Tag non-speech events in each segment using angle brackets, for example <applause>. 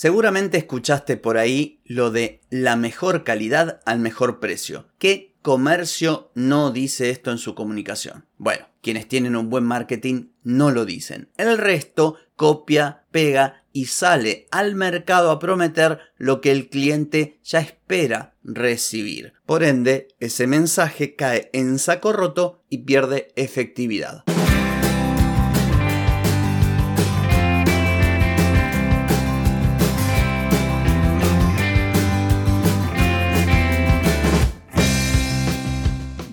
Seguramente escuchaste por ahí lo de la mejor calidad al mejor precio. ¿Qué comercio no dice esto en su comunicación? Bueno, quienes tienen un buen marketing no lo dicen. El resto copia, pega y sale al mercado a prometer lo que el cliente ya espera recibir. Por ende, ese mensaje cae en saco roto y pierde efectividad.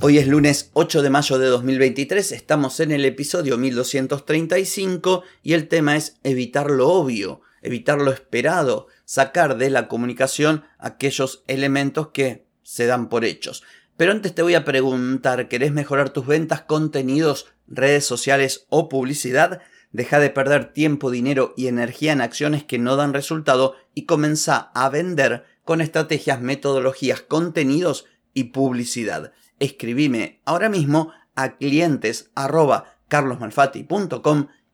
Hoy es lunes 8 de mayo de 2023, estamos en el episodio 1235 y el tema es evitar lo obvio, evitar lo esperado, sacar de la comunicación aquellos elementos que se dan por hechos. Pero antes te voy a preguntar, ¿querés mejorar tus ventas, contenidos, redes sociales o publicidad? Deja de perder tiempo, dinero y energía en acciones que no dan resultado y comienza a vender con estrategias, metodologías, contenidos y publicidad escribime ahora mismo a clientes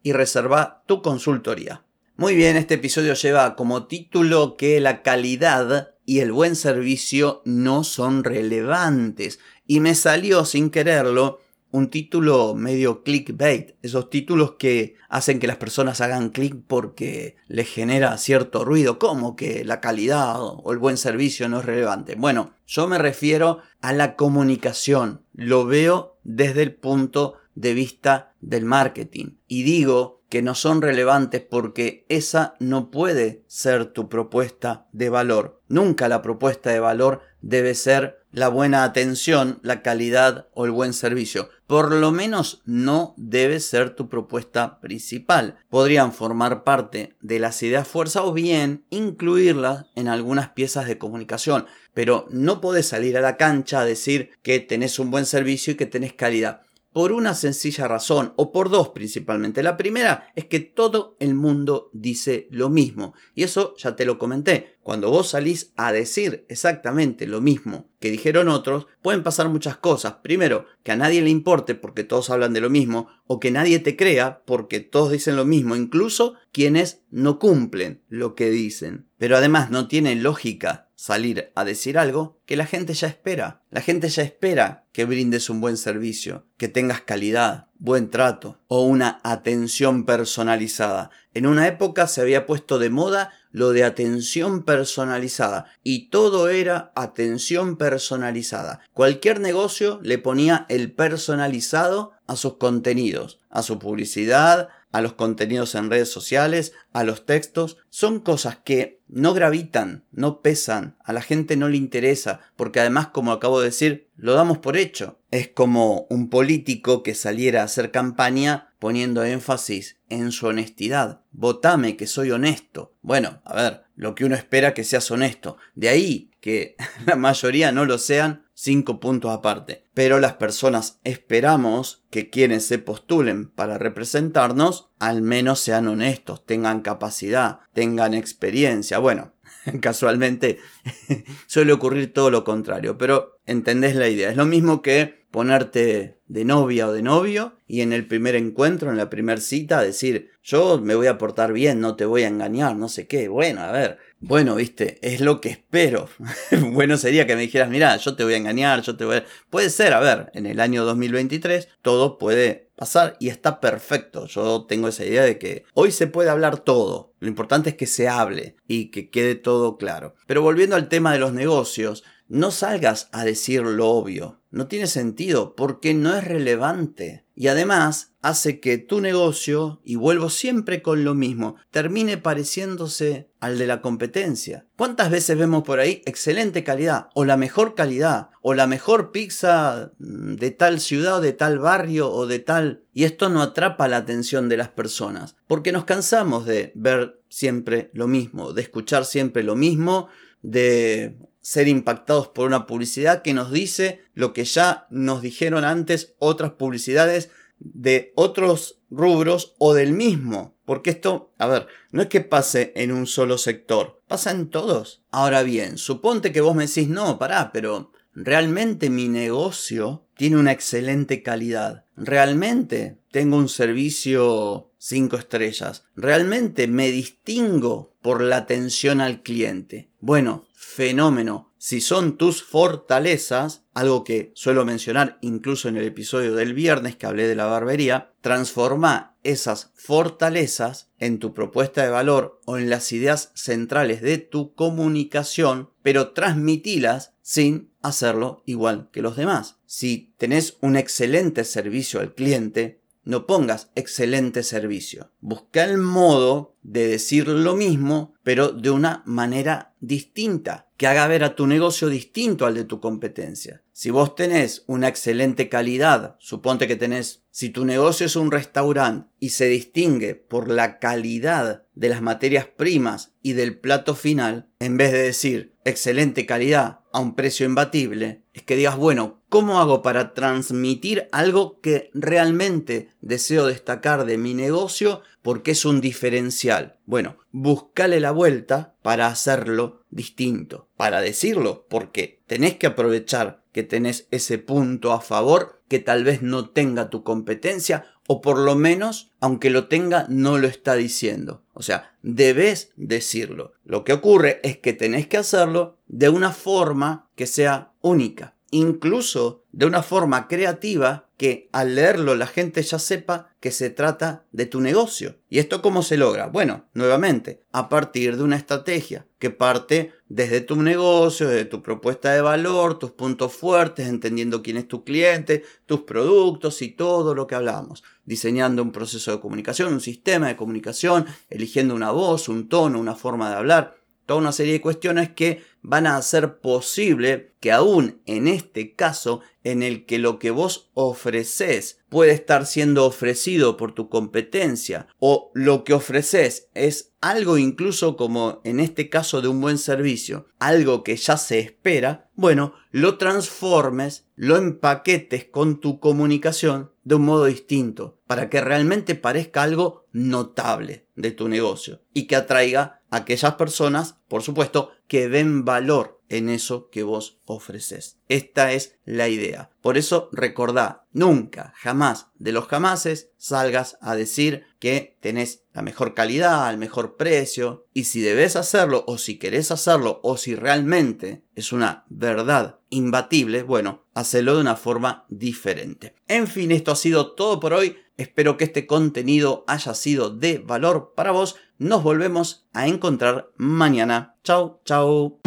y reserva tu consultoría. Muy bien, este episodio lleva como título que la calidad y el buen servicio no son relevantes y me salió sin quererlo un título medio clickbait, esos títulos que hacen que las personas hagan clic porque les genera cierto ruido, como que la calidad o el buen servicio no es relevante. Bueno, yo me refiero a la comunicación, lo veo desde el punto de vista del marketing y digo que no son relevantes porque esa no puede ser tu propuesta de valor. Nunca la propuesta de valor debe ser la buena atención, la calidad o el buen servicio. Por lo menos no debe ser tu propuesta principal. Podrían formar parte de las ideas fuerza o bien incluirlas en algunas piezas de comunicación. Pero no podés salir a la cancha a decir que tenés un buen servicio y que tenés calidad por una sencilla razón, o por dos principalmente. La primera es que todo el mundo dice lo mismo, y eso ya te lo comenté. Cuando vos salís a decir exactamente lo mismo que dijeron otros, pueden pasar muchas cosas. Primero, que a nadie le importe porque todos hablan de lo mismo, o que nadie te crea porque todos dicen lo mismo, incluso quienes no cumplen lo que dicen. Pero además no tiene lógica salir a decir algo que la gente ya espera. La gente ya espera que brindes un buen servicio, que tengas calidad, buen trato o una atención personalizada. En una época se había puesto de moda lo de atención personalizada y todo era atención personalizada. Cualquier negocio le ponía el personalizado a sus contenidos, a su publicidad, a los contenidos en redes sociales, a los textos, son cosas que no gravitan, no pesan, a la gente no le interesa, porque además, como acabo de decir, lo damos por hecho. Es como un político que saliera a hacer campaña poniendo énfasis en su honestidad. Votame que soy honesto. Bueno, a ver, lo que uno espera que seas honesto. De ahí que <laughs> la mayoría no lo sean, cinco puntos aparte. Pero las personas esperamos que quienes se postulen para representarnos al menos sean honestos, tengan capacidad, tengan experiencia. Bueno, <laughs> casualmente <laughs> suele ocurrir todo lo contrario, pero entendés la idea. Es lo mismo que ponerte de novia o de novio y en el primer encuentro, en la primera cita, decir, yo me voy a portar bien, no te voy a engañar, no sé qué. Bueno, a ver, bueno, viste, es lo que espero. <laughs> bueno sería que me dijeras, mira, yo te voy a engañar, yo te voy a... Puede ser, a ver, en el año 2023 todo puede pasar y está perfecto. Yo tengo esa idea de que hoy se puede hablar todo. Lo importante es que se hable y que quede todo claro. Pero volviendo al tema de los negocios, no salgas a decir lo obvio. No tiene sentido porque no es relevante. Y además hace que tu negocio, y vuelvo siempre con lo mismo, termine pareciéndose al de la competencia. ¿Cuántas veces vemos por ahí excelente calidad o la mejor calidad o la mejor pizza de tal ciudad o de tal barrio o de tal... Y esto no atrapa la atención de las personas porque nos cansamos de ver siempre lo mismo, de escuchar siempre lo mismo, de ser impactados por una publicidad que nos dice lo que ya nos dijeron antes otras publicidades de otros rubros o del mismo. Porque esto, a ver, no es que pase en un solo sector, pasa en todos. Ahora bien, suponte que vos me decís, no, pará, pero realmente mi negocio tiene una excelente calidad. Realmente tengo un servicio 5 estrellas. Realmente me distingo por la atención al cliente. Bueno, fenómeno. Si son tus fortalezas, algo que suelo mencionar incluso en el episodio del viernes que hablé de la barbería, transforma esas fortalezas en tu propuesta de valor o en las ideas centrales de tu comunicación, pero transmitilas sin hacerlo igual que los demás. Si tenés un excelente servicio al cliente, no pongas excelente servicio. Busca el modo de decir lo mismo, pero de una manera distinta, que haga ver a tu negocio distinto al de tu competencia. Si vos tenés una excelente calidad, suponte que tenés, si tu negocio es un restaurante y se distingue por la calidad de las materias primas y del plato final, en vez de decir excelente calidad a un precio imbatible, es que digas, bueno, ¿cómo hago para transmitir algo que realmente deseo destacar de mi negocio porque es un diferencial? Bueno, buscale la vuelta para hacerlo distinto, para decirlo, porque tenés que aprovechar que tenés ese punto a favor que tal vez no tenga tu competencia o por lo menos, aunque lo tenga, no lo está diciendo. O sea, debes decirlo. Lo que ocurre es que tenés que hacerlo de una forma que sea única incluso de una forma creativa que al leerlo la gente ya sepa que se trata de tu negocio. ¿Y esto cómo se logra? Bueno, nuevamente, a partir de una estrategia que parte desde tu negocio, de tu propuesta de valor, tus puntos fuertes, entendiendo quién es tu cliente, tus productos y todo lo que hablamos. Diseñando un proceso de comunicación, un sistema de comunicación, eligiendo una voz, un tono, una forma de hablar toda una serie de cuestiones que van a hacer posible que aún en este caso en el que lo que vos ofreces puede estar siendo ofrecido por tu competencia o lo que ofreces es algo incluso como en este caso de un buen servicio, algo que ya se espera, bueno, lo transformes, lo empaquetes con tu comunicación de un modo distinto para que realmente parezca algo notable de tu negocio y que atraiga aquellas personas, por supuesto, que ven valor en eso que vos ofreces. Esta es la idea. Por eso recordá, nunca, jamás, de los jamases, salgas a decir que tenés la mejor calidad, el mejor precio, y si debes hacerlo, o si querés hacerlo, o si realmente es una verdad imbatible, bueno, hacelo de una forma diferente. En fin, esto ha sido todo por hoy. Espero que este contenido haya sido de valor para vos. Nos volvemos a encontrar mañana. Chao, chao.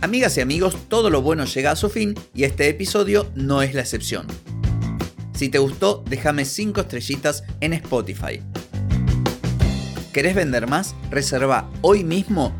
Amigas y amigos, todo lo bueno llega a su fin y este episodio no es la excepción. Si te gustó, déjame 5 estrellitas en Spotify. ¿Querés vender más? Reserva hoy mismo